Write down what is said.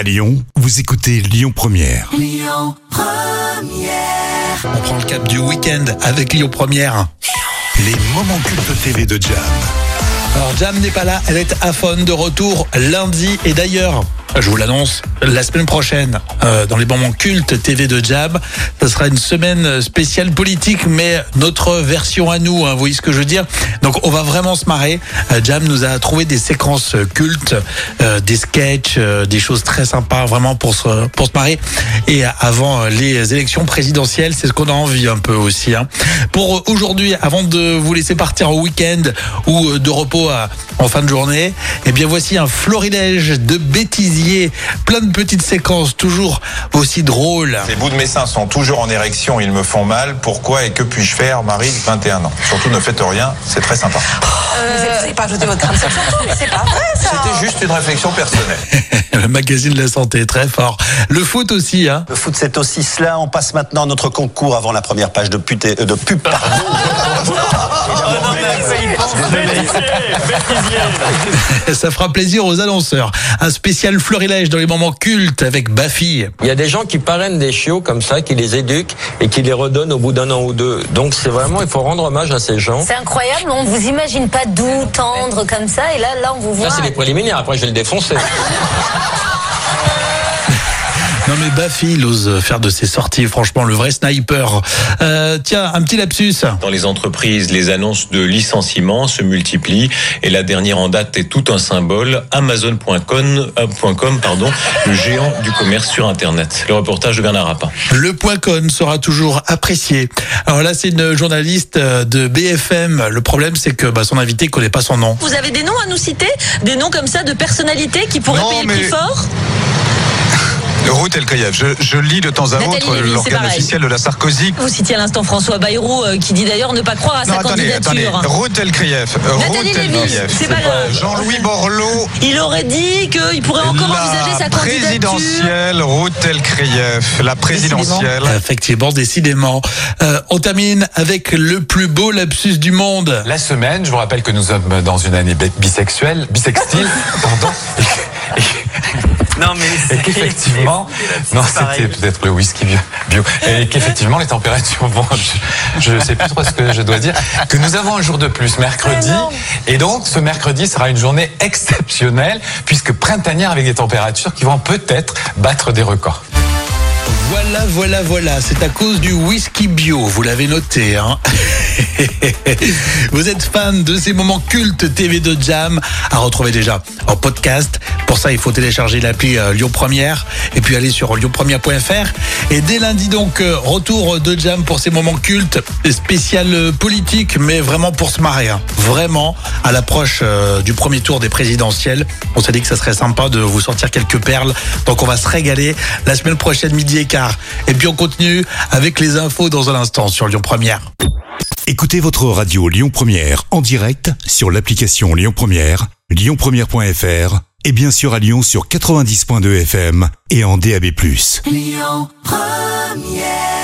À Lyon, vous écoutez Lyon Première. On prend le cap du week-end avec Lyon Première. Les moments cultes TV de Jam. Alors Jam n'est pas là, elle est à Fon de retour lundi et d'ailleurs, je vous l'annonce, la semaine prochaine, euh, dans les moments cultes TV de Jam, ça sera une semaine spéciale politique, mais notre version à nous, hein, vous voyez ce que je veux dire Donc on va vraiment se marrer. Euh, Jam nous a trouvé des séquences cultes, euh, des sketchs, euh, des choses très sympas, vraiment pour se, pour se marrer. Et avant les élections présidentielles, c'est ce qu'on a envie un peu aussi. Hein. Pour aujourd'hui, avant de vous laisser partir au week-end ou de repos à- en fin de journée, eh bien voici un florilège de bêtisiers, plein de petites séquences toujours aussi drôles. Les bouts de mes seins sont toujours en érection, ils me font mal. Pourquoi et que puis-je faire, Marie, 21 ans? Surtout ne faites rien, c'est très sympa. Vous n'avez pas ajouté votre mais c'est pas vrai ça. C'était juste une réflexion personnelle. Le magazine de la santé, très fort. Le foot aussi, hein. Le foot, c'est aussi cela. On passe maintenant à notre concours avant la première page de, pute- euh, de pub. Ça fera plaisir aux annonceurs. Un spécial florilège dans les moments cultes avec Baffy. Il y a des gens qui parrainent des chiots comme ça, qui les éduquent et qui les redonnent au bout d'un an ou deux. Donc c'est vraiment, il faut rendre hommage à ces gens. C'est incroyable, on ne vous imagine pas doux, tendre comme ça, et là, là, on vous voit. Ça c'est les préliminaires, après je vais le défoncer. Non mais Baffy, il ose faire de ses sorties, franchement, le vrai sniper. Euh, tiens, un petit lapsus. Dans les entreprises, les annonces de licenciement se multiplient et la dernière en date est tout un symbole, Amazon.com, euh, point .com, pardon, le géant du commerce sur Internet. Le reportage de Bernard Rapin. Le point con sera toujours apprécié. Alors là, c'est une journaliste euh, de BFM. Le problème, c'est que bah, son invité connaît pas son nom. Vous avez des noms à nous citer? Des noms comme ça de personnalités qui pourraient Non, payer le prix fort? Ruth Elkaïev, je, je lis de temps à Nathalie autre l'organe officiel de la Sarkozy. Vous citiez à l'instant François Bayrou euh, qui dit d'ailleurs ne pas croire à Non, sa attendez, attendez. candidature. Ruth Elkaïev. Nathalie Ruth Lévy, Elkaïev. c'est pas grave. Jean-Louis Borloo. Il aurait dit qu'il pourrait encore envisager sa La candidature. présidentielle, Ruth Elkaïev. La présidentielle. Effectivement, décidément. Euh, on termine avec le plus beau lapsus du monde. La semaine, je vous rappelle que nous sommes dans une année bi- bisexuelle, bisextile, pardon. Et- Non, mais Et qu'effectivement, non, c'était peut-être le whisky bio, bio. et qu'effectivement les températures, bon, je ne sais plus trop ce que je dois dire, que nous avons un jour de plus, mercredi, et donc ce mercredi sera une journée exceptionnelle, puisque printanière avec des températures qui vont peut-être battre des records. Voilà, voilà, voilà. C'est à cause du whisky bio. Vous l'avez noté, hein. Vous êtes fan de ces moments cultes TV de Jam à retrouver déjà en podcast. Pour ça, il faut télécharger l'appli euh, Lyon Première et puis aller sur lyonpremière.fr. Et dès lundi, donc, euh, retour de Jam pour ces moments cultes spécial euh, politique, mais vraiment pour se marrer. hein. Vraiment, à l'approche du premier tour des présidentielles, on s'est dit que ça serait sympa de vous sortir quelques perles. Donc, on va se régaler la semaine prochaine, midi et quart. Et puis, on continue avec les infos dans un instant sur Lyon Première. Écoutez votre radio Lyon Première en direct sur l'application Lyon Première, lyonpremière.fr et bien sûr à Lyon sur 90.2 FM et en DAB+. Lyon Première